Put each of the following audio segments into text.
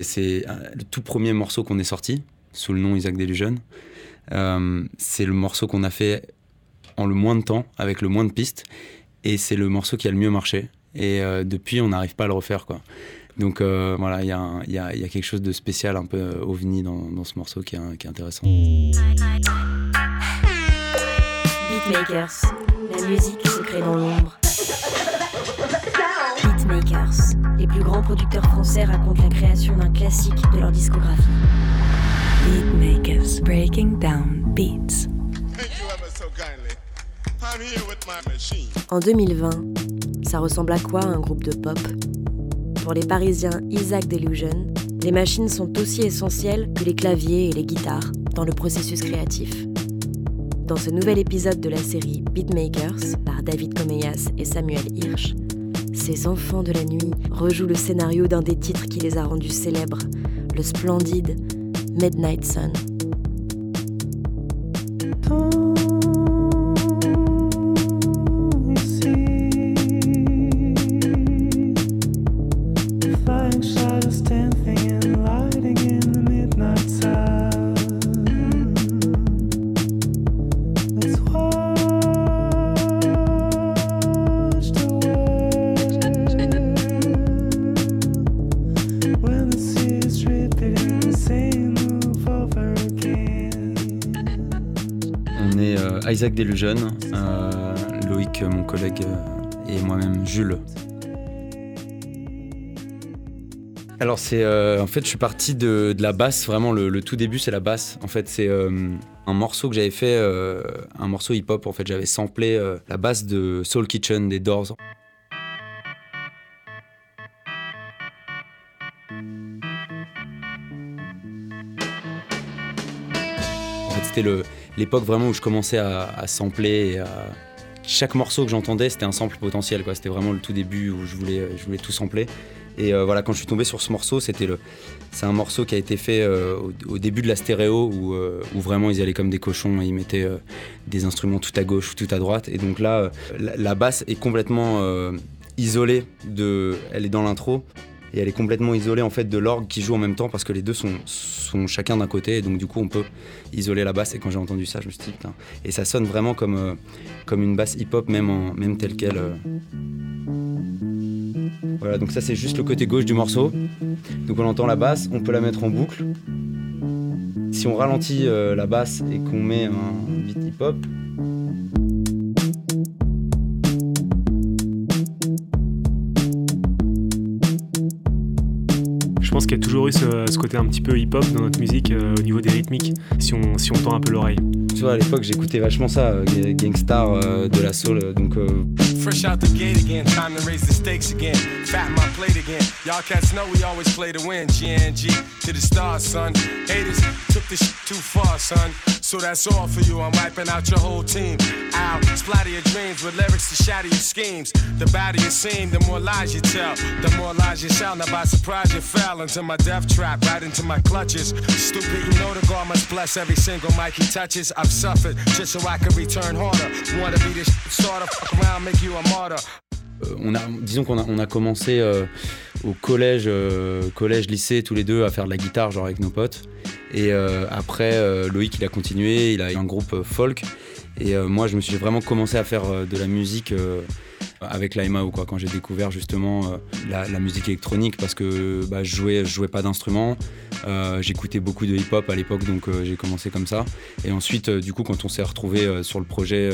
C'est le tout premier morceau qu'on est sorti, sous le nom Isaac Delusion. Euh, c'est le morceau qu'on a fait en le moins de temps, avec le moins de pistes. Et c'est le morceau qui a le mieux marché. Et euh, depuis, on n'arrive pas à le refaire. Donc euh, voilà, il y, y, a, y, a quelque chose de spécial, un peu ovni dans, dans ce morceau qui est, qui est intéressant. Beatmakers, la musique se crée dans l'ombre. Beatmakers, les plus grands producteurs français racontent la création d'un classique de leur discographie. Beatmakers, breaking down beats. En 2020, ça ressemble à quoi un groupe de pop? Pour les Parisiens Isaac Delusion, les machines sont aussi essentielles que les claviers et les guitares dans le processus créatif. Dans ce nouvel épisode de la série Beatmakers par David Comeyas et Samuel Hirsch, ces enfants de la nuit rejouent le scénario d'un des titres qui les a rendus célèbres, le splendide Midnight Sun. Isaac Delusion, euh, Loïc, mon collègue, euh, et moi-même, Jules. Alors c'est euh, en fait je suis parti de, la basse vraiment le, tout début c'est la basse en fait c'est un morceau que j'avais fait un morceau hip hop en fait j'avais samplé la basse de Soul Kitchen des Doors. C'était l'époque vraiment où je commençais à, sampler et à... Chaque morceau que j'entendais, c'était un sample potentiel. C'était vraiment le tout début où je voulais, je voulais tout sampler. Et euh, voilà, quand je suis tombé sur ce morceau, c'était le, c'est un morceau qui a été fait euh, au, début de la stéréo où, euh, où, vraiment ils allaient comme des cochons et ils mettaient des instruments tout à gauche ou tout à droite. Et donc là, la, la, basse est complètement isolée de, elle est dans l'intro et elle est complètement isolée en fait de l'orgue qui joue en même temps parce que les deux sont, chacun d'un côté et donc du coup on peut isoler la basse. Et quand j'ai entendu ça je me suis dit putain. Et ça sonne vraiment comme, euh, comme une basse hip-hop même, en, même telle qu'elle euh. voilà donc ça c'est juste le côté gauche du morceau. Donc on entend la basse on peut la mettre en boucle. Si on ralentit euh, la basse et qu'on met un beat hip-hop pense qu'il y a toujours eu ce, côté un petit peu hip-hop dans notre musique euh, au niveau des rythmiques, si on, si on tend un peu l'oreille. Tu vois, à l'époque, j'écoutais vachement ça, euh, Gangstar euh, de la soul, donc Fresh out the gate again, time to raise the stakes again. Fat my plate again. Y'all cats know we always play to win. GNG to the stars, son. Haters took this shit too far, son. So that's all for you. I'm wiping out your whole team. Out, splatter your dreams with lyrics to shatter your schemes. The badder you seem, the more lies you tell. The more lies you sell. Now by surprise you fell into my death trap, right into my clutches. Stupid, you know the God must bless every single mic he touches. I've suffered just so I can return harder. Wanna be this starter, fuck around, make you a martyr. Euh, on a, disons qu'on a, on a commencé euh, au collège, euh, collège, lycée, tous les deux à faire de la guitare, genre avec nos potes. Et euh, après, euh, Loïc, il a continué, il a eu un groupe folk. Et moi, je me suis vraiment commencé à faire de la musique avec la MAO quoi, quand j'ai découvert justement la, musique électronique parce que bah, je jouais, je jouais pas d'instrument, j'écoutais beaucoup de hip-hop à l'époque donc j'ai commencé comme ça. Et ensuite, du coup, quand on s'est retrouvé sur le projet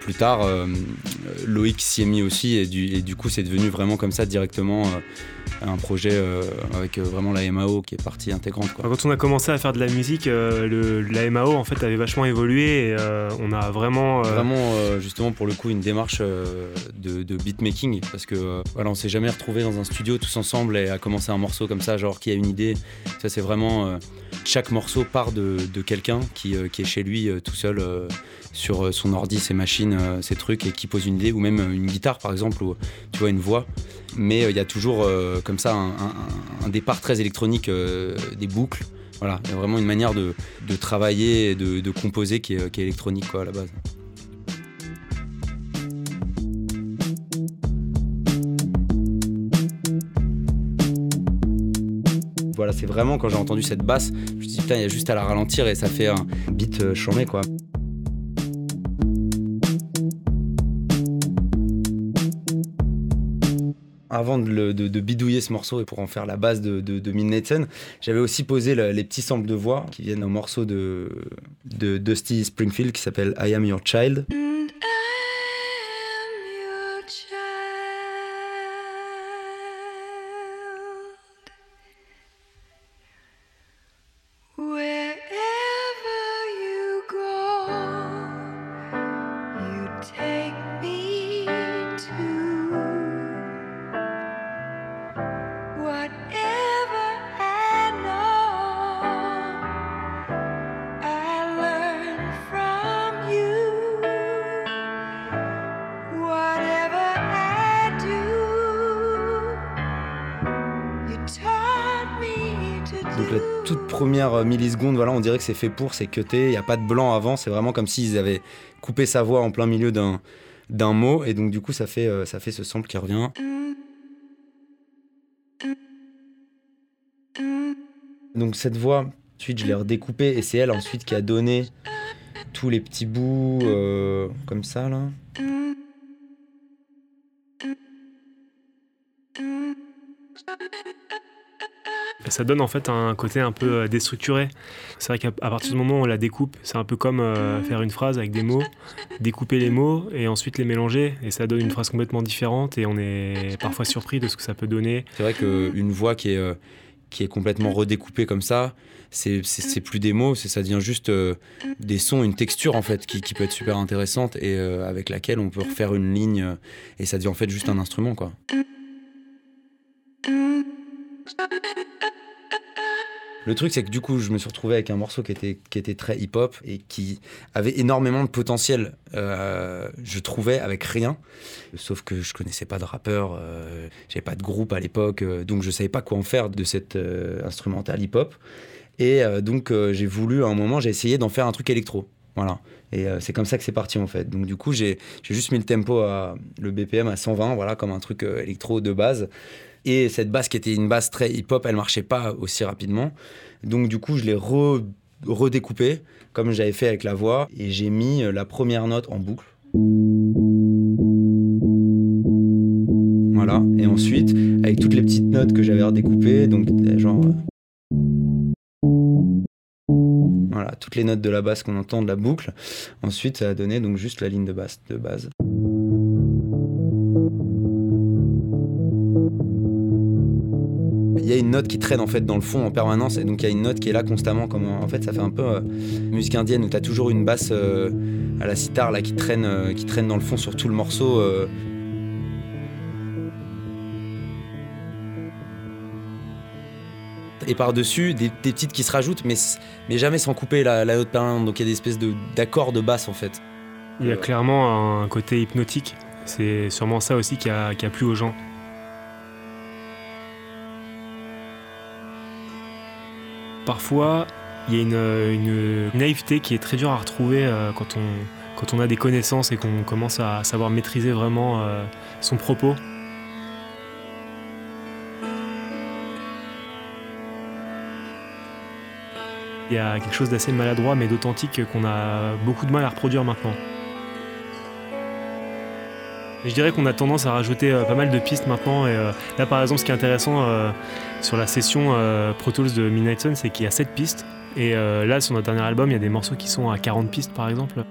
plus tard, Loïc s'y est mis aussi et du, et du coup, c'est devenu vraiment comme ça directement un projet euh, avec euh, vraiment la MAO qui est partie intégrante. Quoi. Quand on a commencé à faire de la musique, euh, le, la MAO en fait avait vachement évolué et on a vraiment... Vraiment justement pour le coup une démarche de, de beatmaking parce que voilà, on s'est jamais retrouvé dans un studio tous ensemble et à commencer un morceau comme ça, genre qui a une idée. Ça c'est vraiment... chaque morceau part de, quelqu'un qui, qui, est chez lui tout seul sur son ordi, ses machines, ses trucs et qui pose une idée ou même une guitare par exemple ou tu vois une voix mais il y a toujours comme ça un, départ très électronique euh, des boucles. Voilà, il y a vraiment une manière de, travailler de, composer qui est, électronique à la base. Voilà, c'est vraiment quand j'ai entendu cette basse, je me suis dit putain, il y a juste à la ralentir et ça fait un beat euh, chambé quoi. avant de, bidouiller ce morceau et pour en faire la base de, de, j'avais aussi posé les petits samples de voix qui viennent au morceau de Dusty Springfield qui s'appelle I Am Your Child. Première milliseconde, voilà, on dirait que c'est fait pour, c'est cuté, il n'y a pas de blanc avant, c'est vraiment comme s'ils avaient coupé sa voix en plein milieu d'un, d'un mot, et donc du coup ça fait, euh, ça fait ce sample qui revient. Donc cette voix, ensuite je l'ai redécoupée, et c'est elle ensuite qui a donné tous les petits bouts euh, comme ça là. Ça donne en fait un côté un peu euh, déstructuré. C'est vrai qu'à partir du moment où on la découpe, c'est un peu comme euh, faire une phrase avec des mots, découper les mots et ensuite les mélanger et ça donne une phrase complètement différente et on est parfois surpris de ce que ça peut donner. C'est vrai qu'une voix qui est, euh, qui est complètement redécoupée comme ça, c'est plus des mots, ça devient juste des sons, une texture en fait qui, qui peut être super intéressante et avec laquelle on peut refaire une ligne et ça devient en fait juste un instrument quoi. Le truc, c'est que du coup, je me suis retrouvé avec un morceau qui était, qui était très hip-hop et qui avait énormément de potentiel, euh, je trouvais, avec rien. Sauf que je connaissais pas de rappeur, euh, j'avais pas de groupe à l'époque, euh, donc je savais pas quoi en faire de cet instrumental hip-hop. Et donc, j'ai voulu, à un moment, j'ai essayé d'en faire un truc électro. Voilà. Et c'est comme ça que c'est parti en fait. Donc du coup, j'ai juste mis le tempo à le BPM à 120, voilà, comme un truc électro de base. Et cette basse qui était une basse très hip-hop, elle marchait pas aussi rapidement. Donc du coup, je l'ai redécoupé comme j'avais fait avec la voix et j'ai mis la première note en boucle. Voilà. Et ensuite, avec toutes les petites notes que j'avais redécoupées, donc genre. Voilà, toutes les notes de la basse qu'on entend de la boucle. Ensuite, ça a donné donc juste la ligne de basse de base. Y a une note qui traîne en fait dans le fond en permanence et donc il y a une note qui est là constamment comme en fait ça fait un peu euh, musique indienne où tu as toujours une basse euh, à la sitar là qui traîne euh, qui traîne dans le fond sur tout le morceau et par-dessus des, petites qui se rajoutent mais, mais jamais sans couper la, note permanente. Donc il y a des espèces d'accords de, basse en fait. Il y a clairement un côté hypnotique. C'est sûrement ça aussi qui a plu aux gens Parfois, il y a une, naïveté qui est très dure à retrouver euh, quand, on, quand on a des connaissances et qu'on commence à savoir maîtriser vraiment euh, son propos. Il y a quelque chose d'assez maladroit mais d'authentique qu'on a beaucoup de mal à reproduire maintenant je dirais qu'on a tendance à rajouter euh, pas mal de pistes maintenant. Euh, là, par exemple, ce qui est intéressant euh, sur la session Pro Tools de Midnight Sun, c'est qu'il y a 7 pistes. Et là, sur notre dernier album, il y a des morceaux qui sont à 40 pistes, par exemple.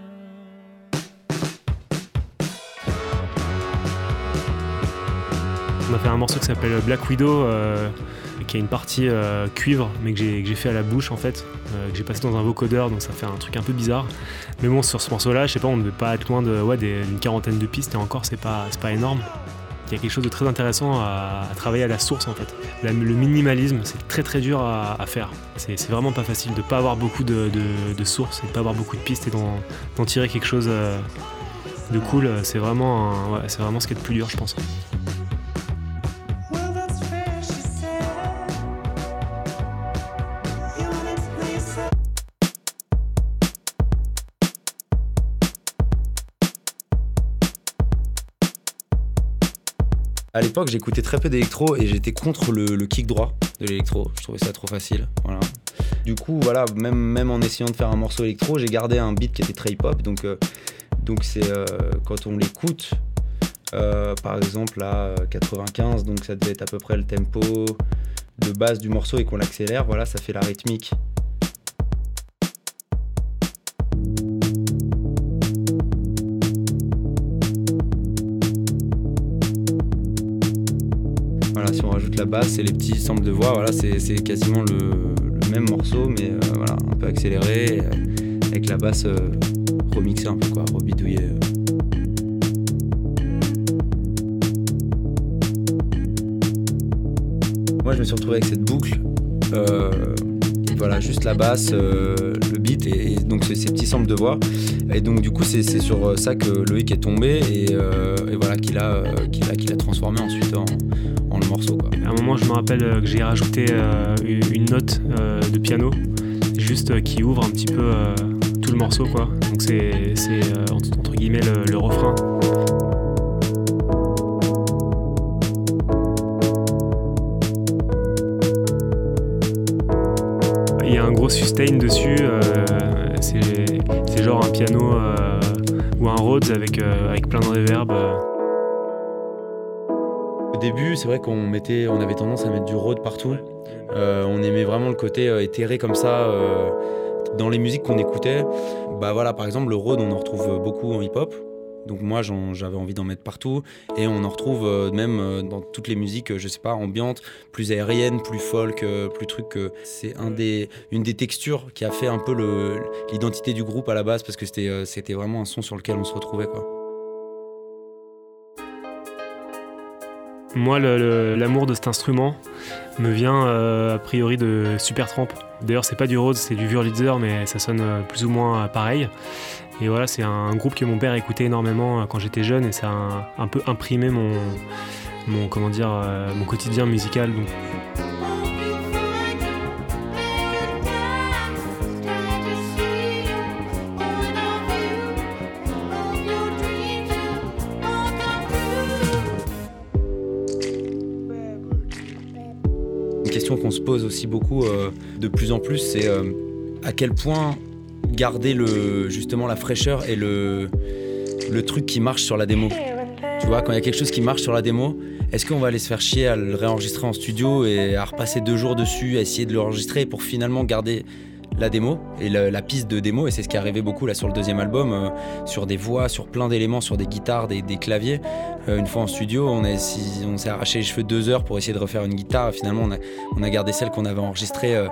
On a fait un morceau qui s'appelle Black Widow qui a une partie euh, cuivre, mais que j'ai fait à la bouche en fait, euh, que j'ai passé dans un vocodeur, donc ça fait un truc un peu bizarre. Mais bon, sur ce morceau-là, je sais pas, on ne devait pas être loin de ouais, d'une quarantaine de pistes, et encore, c'est pas, pas énorme. Il y a quelque chose de très intéressant à, travailler à la source en fait. le minimalisme, c'est très très dur à, faire. C'est vraiment pas facile de pas avoir beaucoup de, sources et de pas avoir beaucoup de pistes et d'en tirer quelque chose euh, de cool. C'est vraiment, c'est vraiment ce qui est le plus dur, je pense. L'époque, j'écoutais très peu d'électro et j'étais contre le, kick droit de l'électro. Je trouvais ça trop facile. Voilà. Du coup, voilà, même, en essayant de faire un morceau électro, j'ai gardé un beat qui était très hip-hop. Donc, euh, donc c'est euh, quand on l'écoute, euh, par exemple à 95, donc ça devait être à peu près le tempo de base du morceau et qu'on l'accélère, voilà, ça fait la rythmique si on rajoute la basse et les petits samples de voix, voilà, c'est quasiment le, même morceau, mais euh, voilà, un peu accéléré, euh, avec la basse euh, remixée un peu, quoi, rebidouillée. Moi, je me suis retrouvé avec cette boucle. voilà, juste la basse, le beat et, donc ces petits samples de voix. Et donc du coup c'est sur ça que Loïc est tombé et, voilà qu'il a, qu'il a transformé ensuite en, À un moment, je me rappelle euh, que j'ai rajouté euh, une note euh, de piano, juste qui ouvre un petit peu tout le morceau. Quoi. Donc c'est entre guillemets le, refrain. Il y a un gros sustain dessus, c'est genre un piano ou un Rhodes avec, avec plein de reverb. Au début, c'est vrai qu'on mettait, on avait tendance à mettre du road partout. Euh, on aimait vraiment le côté euh, éthéré comme ça. Euh, dans les musiques qu'on écoutait, bah voilà, par exemple, le road, on en retrouve beaucoup en hip-hop. Donc moi, j'avais envie d'en mettre partout. Et on en retrouve même dans toutes les musiques, je sais pas, ambiantes, plus aériennes, plus folk, plus truc. c'est un des, une des textures qui a fait un peu l'identité du groupe à la base parce que c'était vraiment un son sur lequel on se retrouvait. Moi, l'amour de cet instrument me vient euh, a priori de Supertramp. D'ailleurs, c'est pas du Rhodes, c'est du Wurlitzer, mais ça sonne euh, plus ou moins euh, pareil. Et voilà, c'est un groupe que mon père écoutait énormément quand j'étais jeune et ça a un, peu imprimé mon, quotidien musical. Beaucoup euh, de plus en plus, c'est euh, à quel point garder le, justement la fraîcheur et le, le truc qui marche sur la démo. Tu vois, quand il y a quelque chose qui marche sur la démo, est-ce qu'on va aller se faire chier à le réenregistrer en studio et à repasser deux jours dessus, à essayer de l'enregistrer pour finalement garder la démo et la, piste de démo et c'est ce qui arrivé beaucoup là sur le deuxième album euh, sur des voix sur plein d'éléments sur des guitares des, claviers. Euh, une fois en studio on, s'est arraché les cheveux deux heures pour essayer de refaire une guitare. Finalement on a, on a gardé celle qu'on avait enregistrée euh,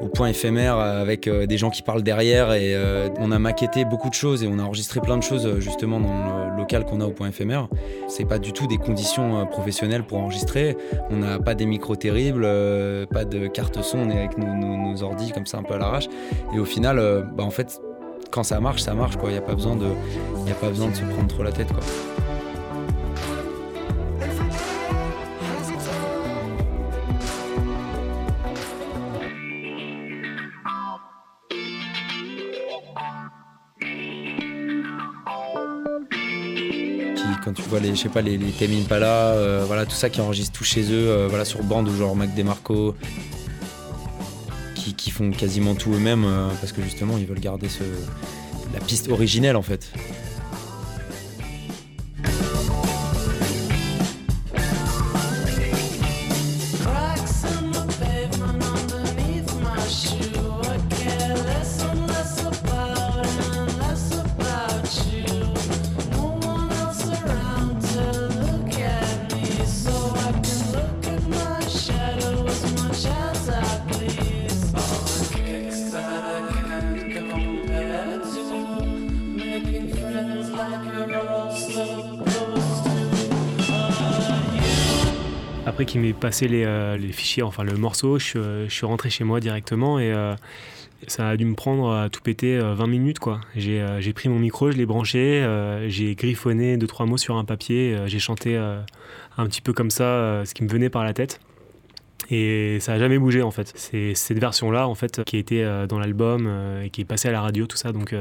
au point éphémère avec des gens qui parlent derrière et on a maquetté beaucoup de choses et on a enregistré plein de choses justement dans le local qu'on a au point éphémère. C'est pas du tout des conditions professionnelles pour enregistrer. On n'a pas des micros terribles pas de carte son on est avec nos, nos, nos ordis comme ça un peu à l'arrache et au final, euh, bah, en fait, quand ça marche, ça marche. Il n'y a, pas besoin de, a pas besoin de se prendre trop la tête. Quoi. quand tu vois les, je sais pas, les, les Pala, euh, voilà, tout ça qui enregistre tout chez eux, euh, voilà, sur bande ou genre Mac DeMarco, qui, font quasiment tout eux-mêmes euh, parce que justement ils veulent garder la piste originelle en fait. Qu'il m'ait passé euh, les, fichiers, enfin le morceau, je, suis rentré chez moi directement et euh, ça a dû me prendre à tout péter 20 euh, minutes quoi. J'ai pris mon micro, je l'ai branché, j'ai griffonné deux trois mots sur un papier, j'ai chanté un petit peu comme ça ce qui me venait par la tête. Et ça a jamais bougé en fait. C'est cette version là en fait qui été dans l'album et qui est passée à la radio tout ça donc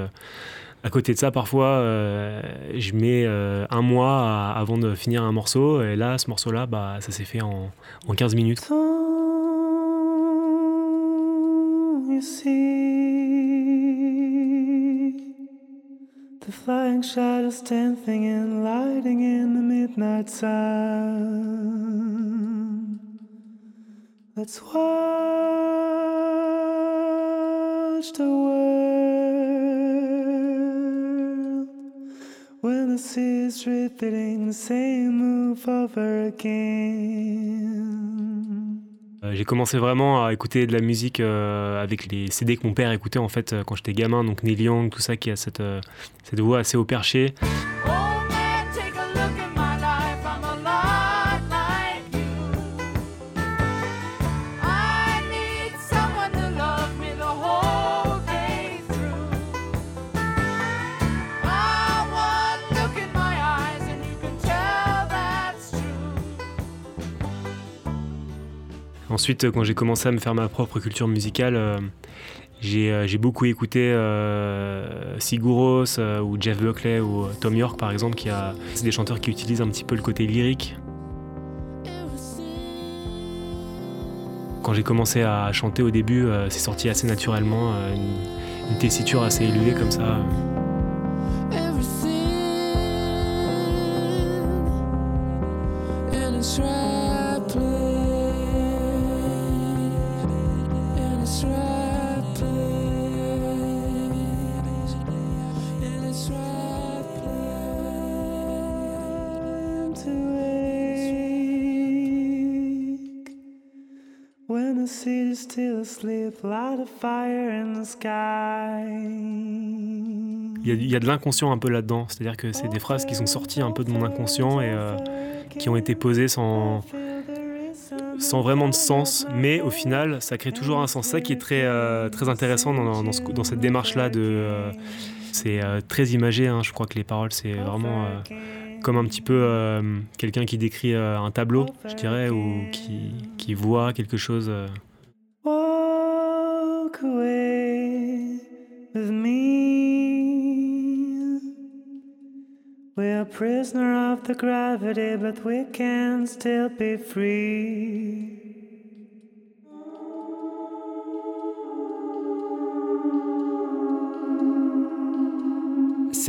À côté de ça, parfois, je mets un mois avant de finir un morceau. Et là, ce morceau-là, bah, ça s'est fait en, en 15 minutes. The flying shadows dancing and lighting in the midnight sun. Let's watch the world Euh, j'ai commencé vraiment à écouter de la musique euh, avec les CD que mon père écoutait en fait euh, quand j'étais gamin, donc Neil Young, tout ça qui a cette, cette voix assez au perché. Ensuite, quand j'ai commencé à me faire ma propre culture musicale, euh, euh, j'ai beaucoup écouté euh, Siguros ou Jeff Buckley ou Tom York par exemple, qui a c'est des chanteurs qui utilisent un petit peu le côté lyrique. Quand j'ai commencé à chanter au début, c'est sorti assez naturellement, une, une, tessiture assez élevée comme ça. Il y, a, de l'inconscient un peu là-dedans, c'est-à-dire que c'est des phrases qui sont sorties un peu de mon inconscient et euh, qui ont été posées sans, vraiment de sens, mais au final, ça crée toujours un sens. Ça qui est très, euh, très intéressant dans, dans, cette démarche-là. de euh, c'est très imagé, hein. je crois que les paroles, c'est vraiment comme un petit peu quelqu'un qui décrit un tableau, je dirais, ou qui, qui voit quelque chose. walk away with me. We're a prisoner of the gravity, but we can still be free.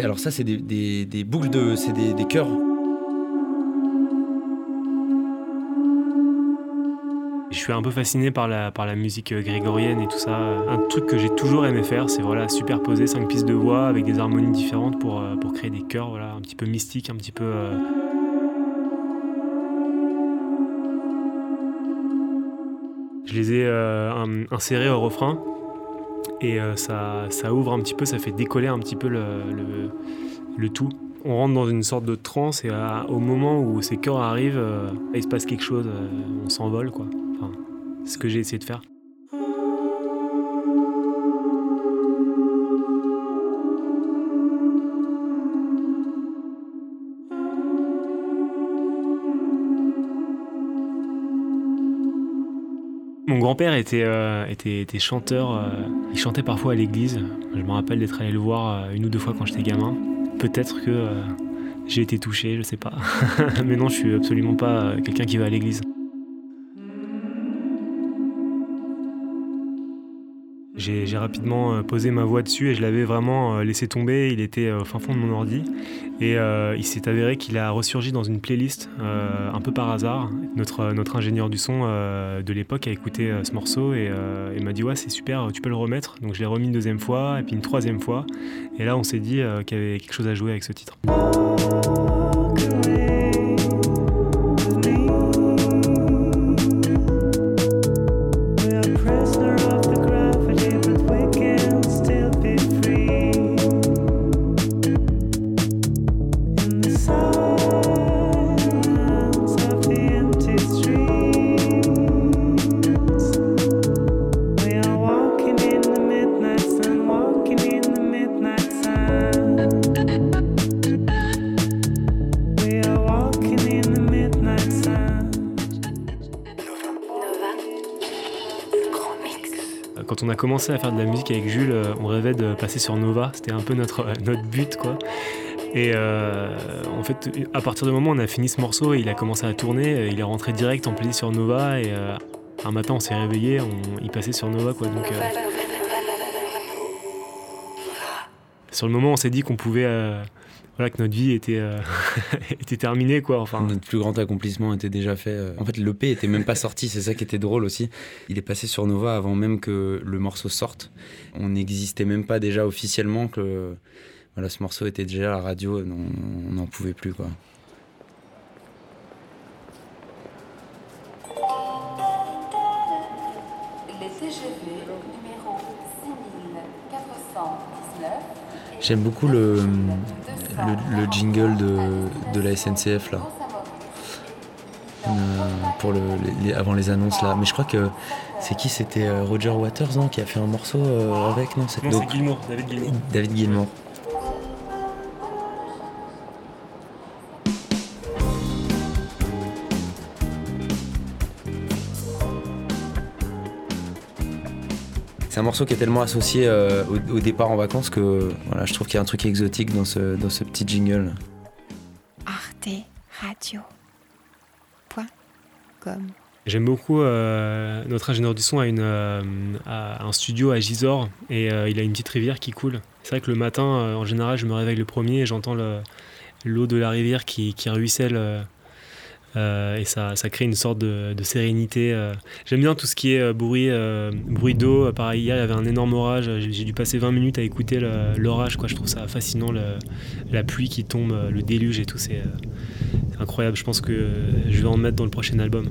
Alors ça c'est des, boucles de c'est des, des chœurs Je suis un peu fasciné par la, par la musique euh, grégorienne et tout ça. Un truc que j'ai toujours aimé faire, c'est voilà, superposer cinq pistes de voix avec des harmonies différentes pour, euh, pour créer des chœurs voilà, un petit peu mystiques, un petit peu. Euh, je les ai insérés au refrain et ça, ça, ouvre un petit peu, ça fait décoller un petit peu le, tout. On rentre dans une sorte de transe et au moment où ces chœurs arrivent, il se passe quelque chose, on s'envole quoi ce que j'ai essayé de faire. Mon grand-père était, euh, chanteur, euh, il chantait parfois à l'église. Je me rappelle d'être allé le voir euh, une ou deux fois quand j'étais gamin. Peut-être que j'ai été touché, je sais pas. Mais non, je suis absolument pas quelqu'un qui va à l'église. J'ai rapidement euh, posé ma voix dessus et je l'avais vraiment euh, laissé tomber. Il était euh, au fin fond de mon ordi. Et il s'est avéré qu'il a ressurgi dans une playlist un peu par hasard. Notre, ingénieur du son de l'époque a écouté ce morceau et, m'a dit Ouais, c'est super, tu peux le remettre. Donc je l'ai remis une deuxième fois et puis une troisième fois. Et là, on s'est dit qu'il y avait quelque chose à jouer avec ce titre. Commencé à faire de la musique avec Jules, on rêvait de passer sur Nova. C'était un peu notre, notre but, quoi. Et en fait, à partir du moment où on a fini ce morceau, il a commencé à tourner, il est rentré direct en plaisir sur Nova et un matin on s'est réveillé, on, il passait sur Nova quoi. Donc, sur le moment, on s'est dit qu'on pouvait, euh, voilà, que notre vie était, euh, était terminée, quoi. Enfin, notre plus grand accomplissement était déjà fait. Euh. En fait, le P était même pas sorti, c'est ça qui était drôle aussi. Il est passé sur Nova avant même que le morceau sorte. On n'existait même pas déjà officiellement que voilà, ce morceau était déjà à la radio, on n'en pouvait plus, quoi. J'aime beaucoup le, le, jingle de, la SNCF là. Euh, pour le, avant les annonces là. Mais je crois que c'est qui? C'était euh, Roger Waters non, qui a fait un morceau euh, avec Non, c'est Gilmour, David Gilmour. David Gilmour. C'est un morceau qui est tellement associé euh, au, départ en vacances que voilà, je trouve qu'il y a un truc exotique dans ce, dans ce petit jingle. Arte Radio. J'aime beaucoup euh, notre ingénieur du son a, une, euh, un studio à Gisors et il a une petite rivière qui coule. C'est vrai que le matin, en général, je me réveille le premier et j'entends l'eau de la rivière qui, qui ruisselle euh, et ça, crée une sorte de, sérénité. Euh. J'aime bien tout ce qui est euh, bruit, bruit d'eau. Pareil, hier, il y avait un énorme orage. J'ai dû passer 20 minutes à écouter l'orage. Je trouve ça fascinant, la pluie qui tombe, le déluge et tout. C'est incroyable. Je pense que je vais en mettre dans le prochain album.